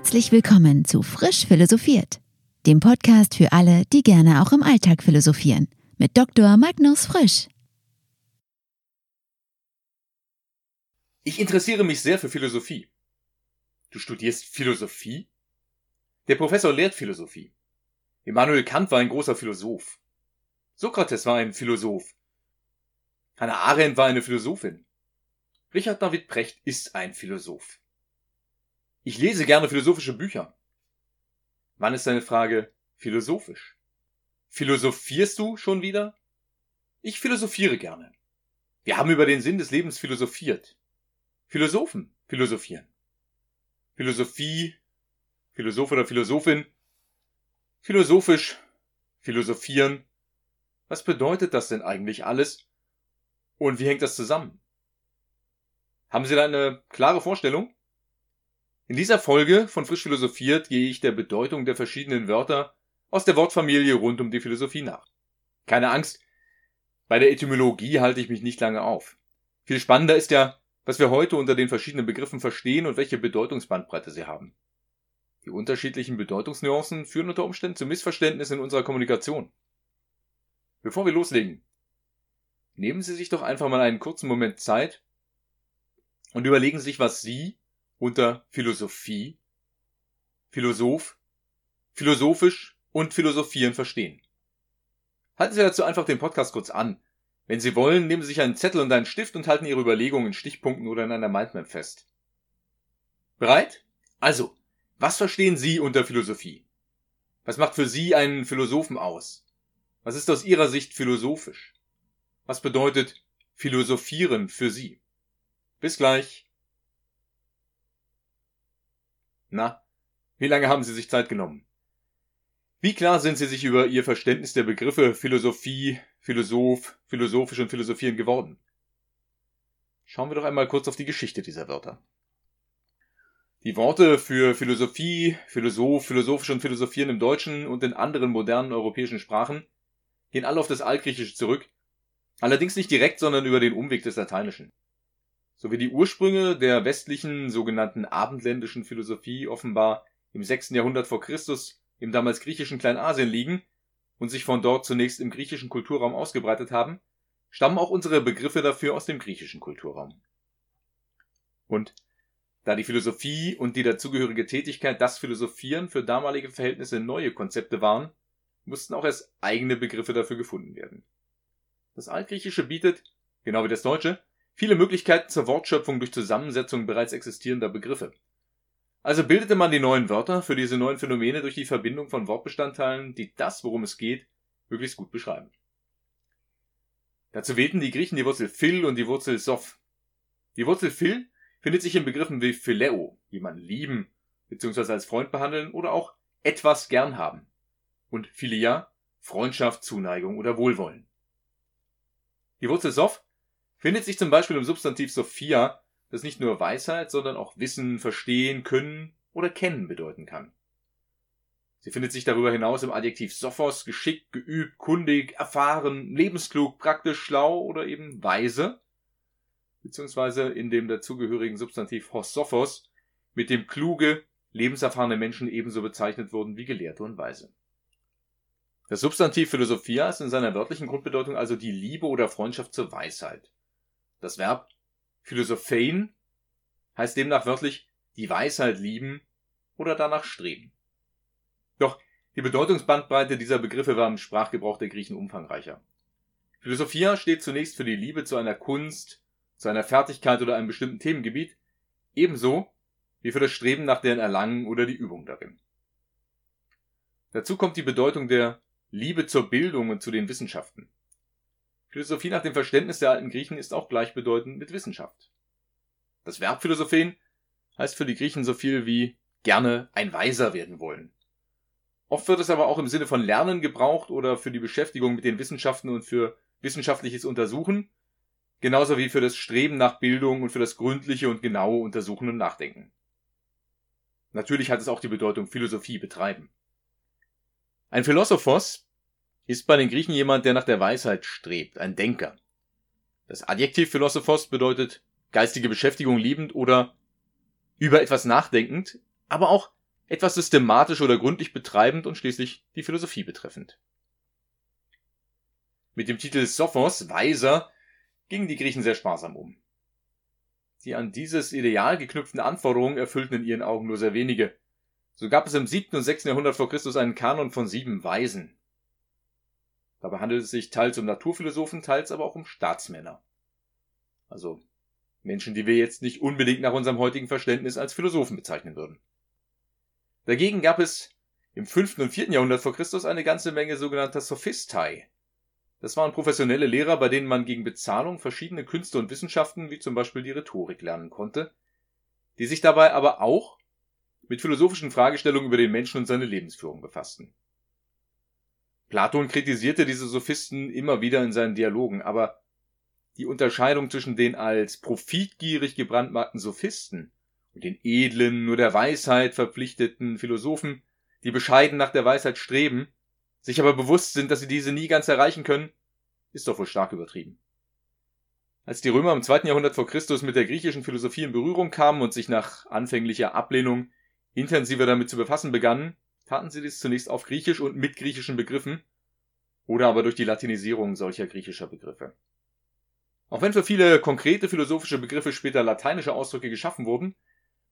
Herzlich willkommen zu Frisch Philosophiert, dem Podcast für alle, die gerne auch im Alltag philosophieren, mit Dr. Magnus Frisch. Ich interessiere mich sehr für Philosophie. Du studierst Philosophie? Der Professor lehrt Philosophie. Immanuel Kant war ein großer Philosoph. Sokrates war ein Philosoph. Hannah Arendt war eine Philosophin. Richard David Precht ist ein Philosoph. Ich lese gerne philosophische Bücher. Wann ist deine Frage philosophisch? Philosophierst du schon wieder? Ich philosophiere gerne. Wir haben über den Sinn des Lebens philosophiert. Philosophen philosophieren. Philosophie, Philosoph oder Philosophin, philosophisch, philosophieren. Was bedeutet das denn eigentlich alles? Und wie hängt das zusammen? Haben Sie da eine klare Vorstellung? In dieser Folge von Frisch Philosophiert gehe ich der Bedeutung der verschiedenen Wörter aus der Wortfamilie rund um die Philosophie nach. Keine Angst, bei der Etymologie halte ich mich nicht lange auf. Viel spannender ist ja, was wir heute unter den verschiedenen Begriffen verstehen und welche Bedeutungsbandbreite sie haben. Die unterschiedlichen Bedeutungsnuancen führen unter Umständen zu Missverständnissen in unserer Kommunikation. Bevor wir loslegen, nehmen Sie sich doch einfach mal einen kurzen Moment Zeit und überlegen sich, was Sie unter Philosophie, Philosoph, philosophisch und philosophieren verstehen. Halten Sie dazu einfach den Podcast kurz an. Wenn Sie wollen, nehmen Sie sich einen Zettel und einen Stift und halten Ihre Überlegungen in Stichpunkten oder in einer Mindmap fest. Bereit? Also, was verstehen Sie unter Philosophie? Was macht für Sie einen Philosophen aus? Was ist aus Ihrer Sicht philosophisch? Was bedeutet Philosophieren für Sie? Bis gleich. Na, wie lange haben Sie sich Zeit genommen? Wie klar sind Sie sich über Ihr Verständnis der Begriffe Philosophie, Philosoph, philosophisch und philosophieren geworden? Schauen wir doch einmal kurz auf die Geschichte dieser Wörter. Die Worte für Philosophie, Philosoph, philosophisch und philosophieren im Deutschen und in anderen modernen europäischen Sprachen gehen alle auf das Altgriechische zurück, allerdings nicht direkt, sondern über den Umweg des Lateinischen sowie die Ursprünge der westlichen sogenannten abendländischen Philosophie offenbar im 6. Jahrhundert vor Christus im damals griechischen Kleinasien liegen und sich von dort zunächst im griechischen Kulturraum ausgebreitet haben, stammen auch unsere Begriffe dafür aus dem griechischen Kulturraum. Und da die Philosophie und die dazugehörige Tätigkeit das Philosophieren für damalige Verhältnisse neue Konzepte waren, mussten auch erst eigene Begriffe dafür gefunden werden. Das Altgriechische bietet, genau wie das Deutsche, viele Möglichkeiten zur Wortschöpfung durch Zusammensetzung bereits existierender Begriffe. Also bildete man die neuen Wörter für diese neuen Phänomene durch die Verbindung von Wortbestandteilen, die das, worum es geht, möglichst gut beschreiben. Dazu wählten die Griechen die Wurzel phil und die Wurzel soph. Die Wurzel phil findet sich in Begriffen wie phileo, jemanden lieben bzw. als Freund behandeln oder auch etwas gern haben. Und philia, Freundschaft, Zuneigung oder Wohlwollen. Die Wurzel soph findet sich zum Beispiel im Substantiv Sophia, das nicht nur Weisheit, sondern auch Wissen, Verstehen, Können oder Kennen bedeuten kann. Sie findet sich darüber hinaus im Adjektiv Sophos, geschickt, geübt, kundig, erfahren, lebensklug, praktisch, schlau oder eben weise, beziehungsweise in dem dazugehörigen Substantiv Hosophos, mit dem kluge, lebenserfahrene Menschen ebenso bezeichnet wurden wie Gelehrte und Weise. Das Substantiv Philosophia ist in seiner wörtlichen Grundbedeutung also die Liebe oder Freundschaft zur Weisheit. Das Verb philosophein heißt demnach wörtlich die Weisheit lieben oder danach streben. Doch die Bedeutungsbandbreite dieser Begriffe war im Sprachgebrauch der Griechen umfangreicher. Philosophia steht zunächst für die Liebe zu einer Kunst, zu einer Fertigkeit oder einem bestimmten Themengebiet, ebenso wie für das Streben nach deren Erlangen oder die Übung darin. Dazu kommt die Bedeutung der Liebe zur Bildung und zu den Wissenschaften. Philosophie nach dem Verständnis der alten Griechen ist auch gleichbedeutend mit Wissenschaft. Das Verb Philosophen heißt für die Griechen so viel wie gerne ein Weiser werden wollen. Oft wird es aber auch im Sinne von Lernen gebraucht oder für die Beschäftigung mit den Wissenschaften und für wissenschaftliches Untersuchen, genauso wie für das Streben nach Bildung und für das gründliche und genaue Untersuchen und Nachdenken. Natürlich hat es auch die Bedeutung Philosophie betreiben. Ein Philosophos ist bei den Griechen jemand, der nach der Weisheit strebt, ein Denker. Das Adjektiv Philosophos bedeutet geistige Beschäftigung liebend oder über etwas nachdenkend, aber auch etwas systematisch oder gründlich betreibend und schließlich die Philosophie betreffend. Mit dem Titel Sophos, Weiser, gingen die Griechen sehr sparsam um. Die an dieses Ideal geknüpften Anforderungen erfüllten in ihren Augen nur sehr wenige. So gab es im 7. und 6. Jahrhundert vor Christus einen Kanon von sieben Weisen. Dabei handelt es sich teils um Naturphilosophen, teils aber auch um Staatsmänner. Also Menschen, die wir jetzt nicht unbedingt nach unserem heutigen Verständnis als Philosophen bezeichnen würden. Dagegen gab es im 5. und 4. Jahrhundert vor Christus eine ganze Menge sogenannter Sophistei. Das waren professionelle Lehrer, bei denen man gegen Bezahlung verschiedene Künste und Wissenschaften, wie zum Beispiel die Rhetorik, lernen konnte, die sich dabei aber auch mit philosophischen Fragestellungen über den Menschen und seine Lebensführung befassten. Platon kritisierte diese Sophisten immer wieder in seinen Dialogen, aber die Unterscheidung zwischen den als profitgierig gebrandmarkten Sophisten und den edlen, nur der Weisheit verpflichteten Philosophen, die bescheiden nach der Weisheit streben, sich aber bewusst sind, dass sie diese nie ganz erreichen können, ist doch wohl stark übertrieben. Als die Römer im zweiten Jahrhundert vor Christus mit der griechischen Philosophie in Berührung kamen und sich nach anfänglicher Ablehnung intensiver damit zu befassen begannen, taten sie dies zunächst auf Griechisch und mit griechischen Begriffen oder aber durch die Latinisierung solcher griechischer Begriffe. Auch wenn für viele konkrete philosophische Begriffe später lateinische Ausdrücke geschaffen wurden,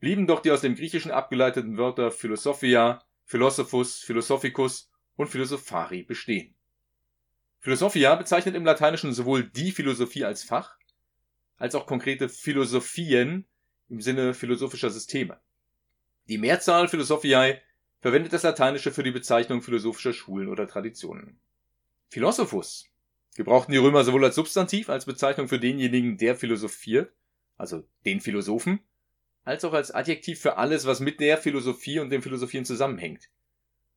blieben doch die aus dem Griechischen abgeleiteten Wörter Philosophia, Philosophus, Philosophicus und Philosophari bestehen. Philosophia bezeichnet im Lateinischen sowohl die Philosophie als Fach, als auch konkrete Philosophien im Sinne philosophischer Systeme. Die Mehrzahl Philosophiae verwendet das Lateinische für die Bezeichnung philosophischer Schulen oder Traditionen. Philosophus gebrauchten die Römer sowohl als Substantiv als Bezeichnung für denjenigen, der philosophiert, also den Philosophen, als auch als Adjektiv für alles, was mit der Philosophie und dem Philosophieren zusammenhängt.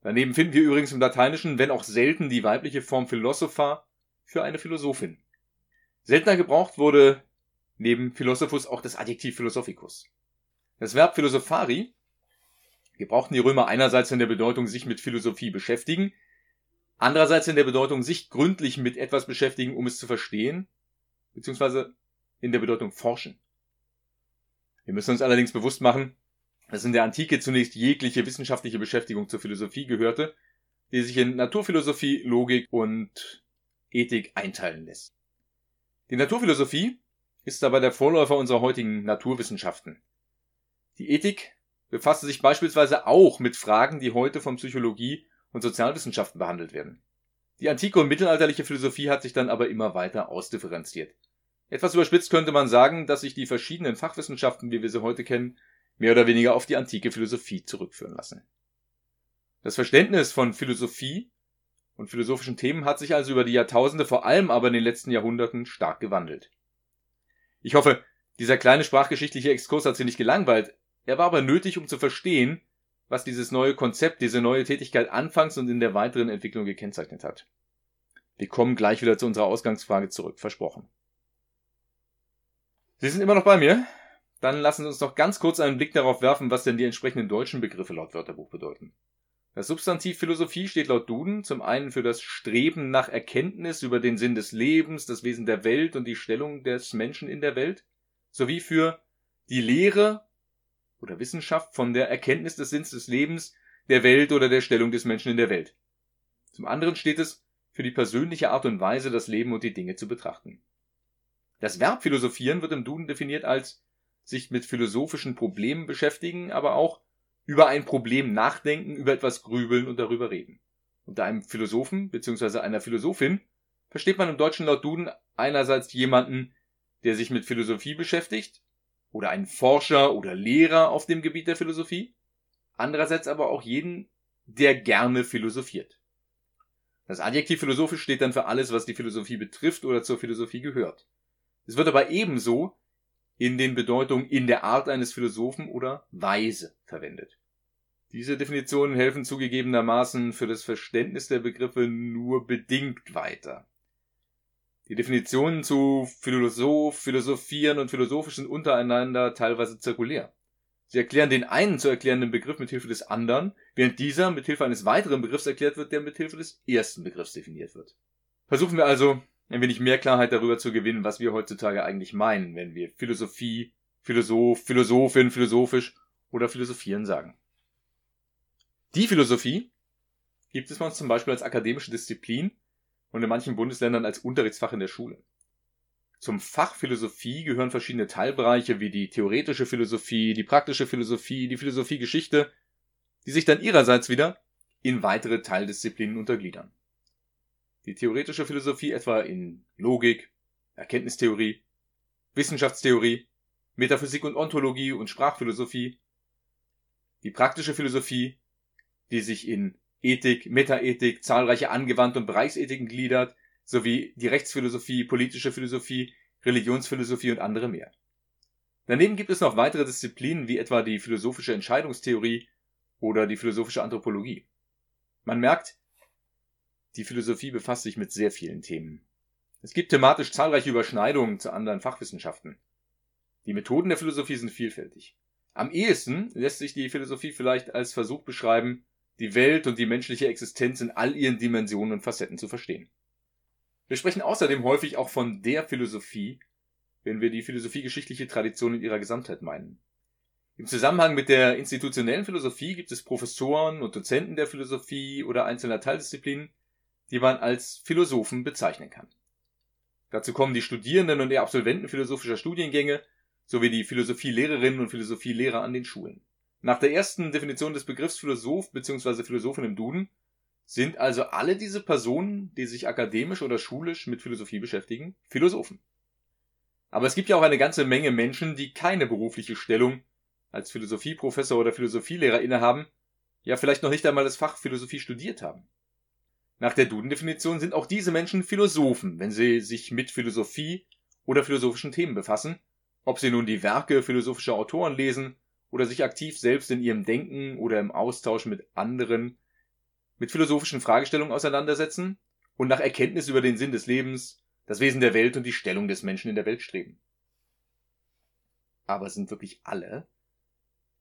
Daneben finden wir übrigens im Lateinischen, wenn auch selten, die weibliche Form Philosopha für eine Philosophin. Seltener gebraucht wurde neben Philosophus auch das Adjektiv Philosophicus. Das Verb Philosophari gebrauchten die Römer einerseits in der Bedeutung sich mit Philosophie beschäftigen, andererseits in der Bedeutung sich gründlich mit etwas beschäftigen, um es zu verstehen, beziehungsweise in der Bedeutung forschen. Wir müssen uns allerdings bewusst machen, dass in der Antike zunächst jegliche wissenschaftliche Beschäftigung zur Philosophie gehörte, die sich in Naturphilosophie, Logik und Ethik einteilen lässt. Die Naturphilosophie ist dabei der Vorläufer unserer heutigen Naturwissenschaften. Die Ethik befasste sich beispielsweise auch mit Fragen, die heute von Psychologie und Sozialwissenschaften behandelt werden. Die antike und mittelalterliche Philosophie hat sich dann aber immer weiter ausdifferenziert. Etwas überspitzt könnte man sagen, dass sich die verschiedenen Fachwissenschaften, wie wir sie heute kennen, mehr oder weniger auf die antike Philosophie zurückführen lassen. Das Verständnis von Philosophie und philosophischen Themen hat sich also über die Jahrtausende, vor allem aber in den letzten Jahrhunderten, stark gewandelt. Ich hoffe, dieser kleine sprachgeschichtliche Exkurs hat Sie nicht gelangweilt, er war aber nötig, um zu verstehen, was dieses neue Konzept, diese neue Tätigkeit anfangs und in der weiteren Entwicklung gekennzeichnet hat. Wir kommen gleich wieder zu unserer Ausgangsfrage zurück, versprochen. Sie sind immer noch bei mir? Dann lassen Sie uns noch ganz kurz einen Blick darauf werfen, was denn die entsprechenden deutschen Begriffe laut Wörterbuch bedeuten. Das Substantiv Philosophie steht laut Duden zum einen für das Streben nach Erkenntnis über den Sinn des Lebens, das Wesen der Welt und die Stellung des Menschen in der Welt, sowie für die Lehre oder Wissenschaft von der Erkenntnis des Sinns des Lebens, der Welt oder der Stellung des Menschen in der Welt. Zum anderen steht es für die persönliche Art und Weise, das Leben und die Dinge zu betrachten. Das Verb philosophieren wird im Duden definiert als sich mit philosophischen Problemen beschäftigen, aber auch über ein Problem nachdenken, über etwas grübeln und darüber reden. Unter einem Philosophen bzw. einer Philosophin versteht man im Deutschen laut Duden einerseits jemanden, der sich mit Philosophie beschäftigt, oder einen Forscher oder Lehrer auf dem Gebiet der Philosophie, andererseits aber auch jeden, der gerne philosophiert. Das Adjektiv philosophisch steht dann für alles, was die Philosophie betrifft oder zur Philosophie gehört. Es wird aber ebenso in den Bedeutungen in der Art eines Philosophen oder weise verwendet. Diese Definitionen helfen zugegebenermaßen für das Verständnis der Begriffe nur bedingt weiter. Die Definitionen zu Philosoph, Philosophieren und Philosophisch sind untereinander teilweise zirkulär. Sie erklären den einen zu erklärenden Begriff mit Hilfe des anderen, während dieser mit Hilfe eines weiteren Begriffs erklärt wird, der mit Hilfe des ersten Begriffs definiert wird. Versuchen wir also, ein wenig mehr Klarheit darüber zu gewinnen, was wir heutzutage eigentlich meinen, wenn wir Philosophie, Philosoph, Philosophin, philosophisch oder philosophieren sagen. Die Philosophie gibt es bei uns zum Beispiel als akademische Disziplin und in manchen Bundesländern als Unterrichtsfach in der Schule. Zum Fach Philosophie gehören verschiedene Teilbereiche wie die theoretische Philosophie, die praktische Philosophie, die Philosophie Geschichte, die sich dann ihrerseits wieder in weitere Teildisziplinen untergliedern. Die theoretische Philosophie etwa in Logik, Erkenntnistheorie, Wissenschaftstheorie, Metaphysik und Ontologie und Sprachphilosophie. Die praktische Philosophie, die sich in Ethik, Metaethik, zahlreiche angewandte und Bereichsethiken gliedert, sowie die Rechtsphilosophie, politische Philosophie, Religionsphilosophie und andere mehr. Daneben gibt es noch weitere Disziplinen wie etwa die philosophische Entscheidungstheorie oder die philosophische Anthropologie. Man merkt, die Philosophie befasst sich mit sehr vielen Themen. Es gibt thematisch zahlreiche Überschneidungen zu anderen Fachwissenschaften. Die Methoden der Philosophie sind vielfältig. Am ehesten lässt sich die Philosophie vielleicht als Versuch beschreiben, die Welt und die menschliche Existenz in all ihren Dimensionen und Facetten zu verstehen. Wir sprechen außerdem häufig auch von der Philosophie, wenn wir die philosophiegeschichtliche Tradition in ihrer Gesamtheit meinen. Im Zusammenhang mit der institutionellen Philosophie gibt es Professoren und Dozenten der Philosophie oder einzelner Teildisziplinen, die man als Philosophen bezeichnen kann. Dazu kommen die Studierenden und die Absolventen philosophischer Studiengänge sowie die Philosophielehrerinnen und Philosophielehrer an den Schulen. Nach der ersten Definition des Begriffs Philosoph bzw. Philosophin im Duden sind also alle diese Personen, die sich akademisch oder schulisch mit Philosophie beschäftigen, Philosophen. Aber es gibt ja auch eine ganze Menge Menschen, die keine berufliche Stellung als Philosophieprofessor oder Philosophielehrer innehaben, ja vielleicht noch nicht einmal das Fach Philosophie studiert haben. Nach der Duden-Definition sind auch diese Menschen Philosophen, wenn sie sich mit Philosophie oder philosophischen Themen befassen, ob sie nun die Werke philosophischer Autoren lesen oder sich aktiv selbst in ihrem Denken oder im Austausch mit anderen mit philosophischen Fragestellungen auseinandersetzen und nach Erkenntnis über den Sinn des Lebens, das Wesen der Welt und die Stellung des Menschen in der Welt streben. Aber sind wirklich alle,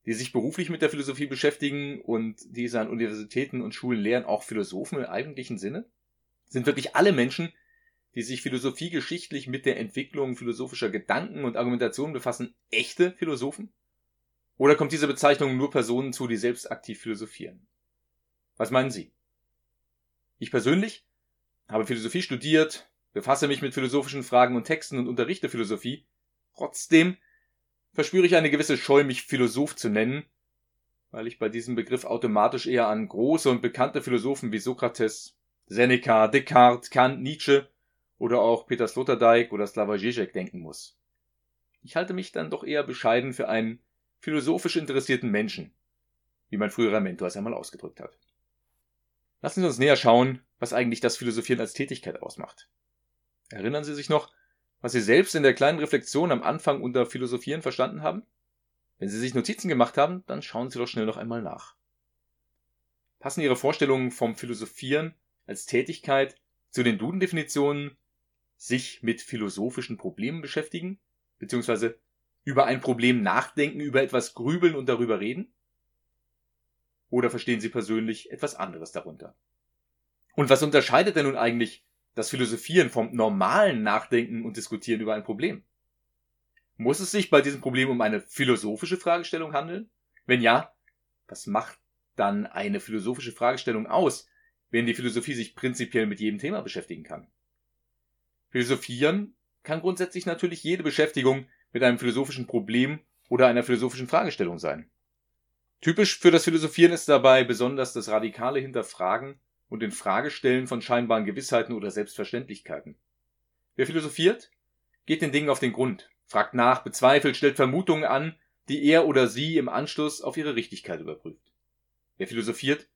die sich beruflich mit der Philosophie beschäftigen und diese an Universitäten und Schulen lehren, auch Philosophen im eigentlichen Sinne? Sind wirklich alle Menschen, die sich philosophiegeschichtlich mit der Entwicklung philosophischer Gedanken und Argumentationen befassen, echte Philosophen? Oder kommt diese Bezeichnung nur Personen zu, die selbst aktiv philosophieren? Was meinen Sie? Ich persönlich habe Philosophie studiert, befasse mich mit philosophischen Fragen und Texten und unterrichte Philosophie. Trotzdem verspüre ich eine gewisse Scheu, mich Philosoph zu nennen, weil ich bei diesem Begriff automatisch eher an große und bekannte Philosophen wie Sokrates, Seneca, Descartes, Kant, Nietzsche oder auch Peter Sloterdijk oder Slavoj Žižek denken muss. Ich halte mich dann doch eher bescheiden für einen philosophisch interessierten Menschen, wie mein früherer Mentor es einmal ausgedrückt hat. Lassen Sie uns näher schauen, was eigentlich das Philosophieren als Tätigkeit ausmacht. Erinnern Sie sich noch, was Sie selbst in der kleinen Reflexion am Anfang unter Philosophieren verstanden haben? Wenn Sie sich Notizen gemacht haben, dann schauen Sie doch schnell noch einmal nach. Passen Ihre Vorstellungen vom Philosophieren als Tätigkeit zu den Duden-Definitionen sich mit philosophischen Problemen beschäftigen, beziehungsweise über ein Problem nachdenken, über etwas grübeln und darüber reden? Oder verstehen Sie persönlich etwas anderes darunter? Und was unterscheidet denn nun eigentlich das Philosophieren vom normalen Nachdenken und Diskutieren über ein Problem? Muss es sich bei diesem Problem um eine philosophische Fragestellung handeln? Wenn ja, was macht dann eine philosophische Fragestellung aus, wenn die Philosophie sich prinzipiell mit jedem Thema beschäftigen kann? Philosophieren kann grundsätzlich natürlich jede Beschäftigung mit einem philosophischen Problem oder einer philosophischen Fragestellung sein. Typisch für das Philosophieren ist dabei besonders das radikale Hinterfragen und in Fragestellen von scheinbaren Gewissheiten oder Selbstverständlichkeiten. Wer philosophiert, geht den Dingen auf den Grund, fragt nach, bezweifelt, stellt Vermutungen an, die er oder sie im Anschluss auf ihre Richtigkeit überprüft. Wer philosophiert,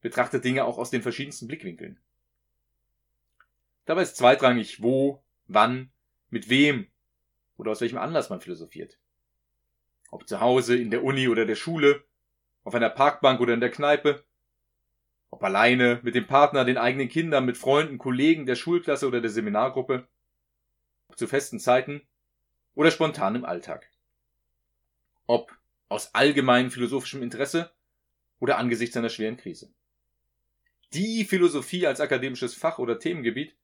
betrachtet Dinge auch aus den verschiedensten Blickwinkeln. Dabei ist zweitrangig, wo, wann, mit wem oder aus welchem Anlass man philosophiert. Ob zu Hause, in der Uni oder der Schule, auf einer Parkbank oder in der Kneipe. Ob alleine, mit dem Partner, den eigenen Kindern, mit Freunden, Kollegen, der Schulklasse oder der Seminargruppe. Ob zu festen Zeiten oder spontan im Alltag. Ob aus allgemeinem philosophischem Interesse oder angesichts einer schweren Krise. Die Philosophie als akademisches Fach oder Themengebiet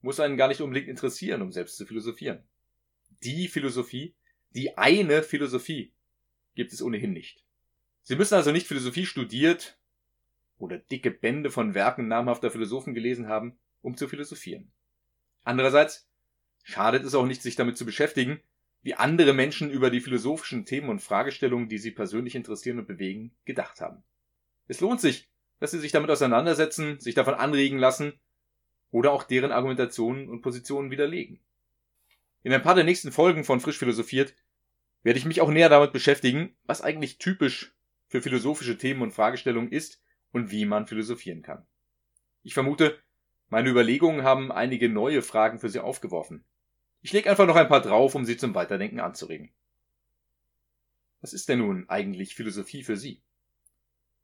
muss einen gar nicht unbedingt interessieren, um selbst zu philosophieren. Die Philosophie, die eine Philosophie gibt es ohnehin nicht. Sie müssen also nicht Philosophie studiert oder dicke Bände von Werken namhafter Philosophen gelesen haben, um zu philosophieren. Andererseits schadet es auch nicht, sich damit zu beschäftigen, wie andere Menschen über die philosophischen Themen und Fragestellungen, die sie persönlich interessieren und bewegen, gedacht haben. Es lohnt sich, dass sie sich damit auseinandersetzen, sich davon anregen lassen oder auch deren Argumentationen und Positionen widerlegen. In ein paar der nächsten Folgen von Frisch Philosophiert werde ich mich auch näher damit beschäftigen, was eigentlich typisch für philosophische Themen und Fragestellungen ist und wie man philosophieren kann. Ich vermute, meine Überlegungen haben einige neue Fragen für Sie aufgeworfen. Ich lege einfach noch ein paar drauf, um Sie zum Weiterdenken anzuregen. Was ist denn nun eigentlich Philosophie für Sie?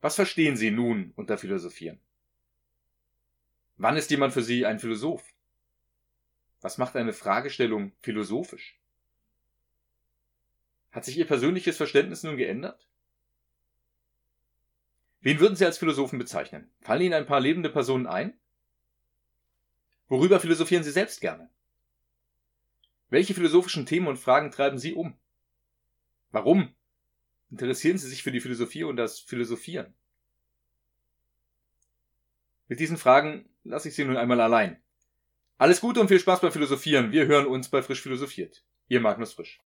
Was verstehen Sie nun unter Philosophieren? Wann ist jemand für Sie ein Philosoph? Was macht eine Fragestellung philosophisch? Hat sich Ihr persönliches Verständnis nun geändert? Wen würden Sie als Philosophen bezeichnen? Fallen Ihnen ein paar lebende Personen ein? Worüber philosophieren Sie selbst gerne? Welche philosophischen Themen und Fragen treiben Sie um? Warum interessieren Sie sich für die Philosophie und das Philosophieren? Mit diesen Fragen lasse ich Sie nun einmal allein. Alles Gute und viel Spaß beim Philosophieren. Wir hören uns bei Frisch Philosophiert. Ihr Magnus Frisch.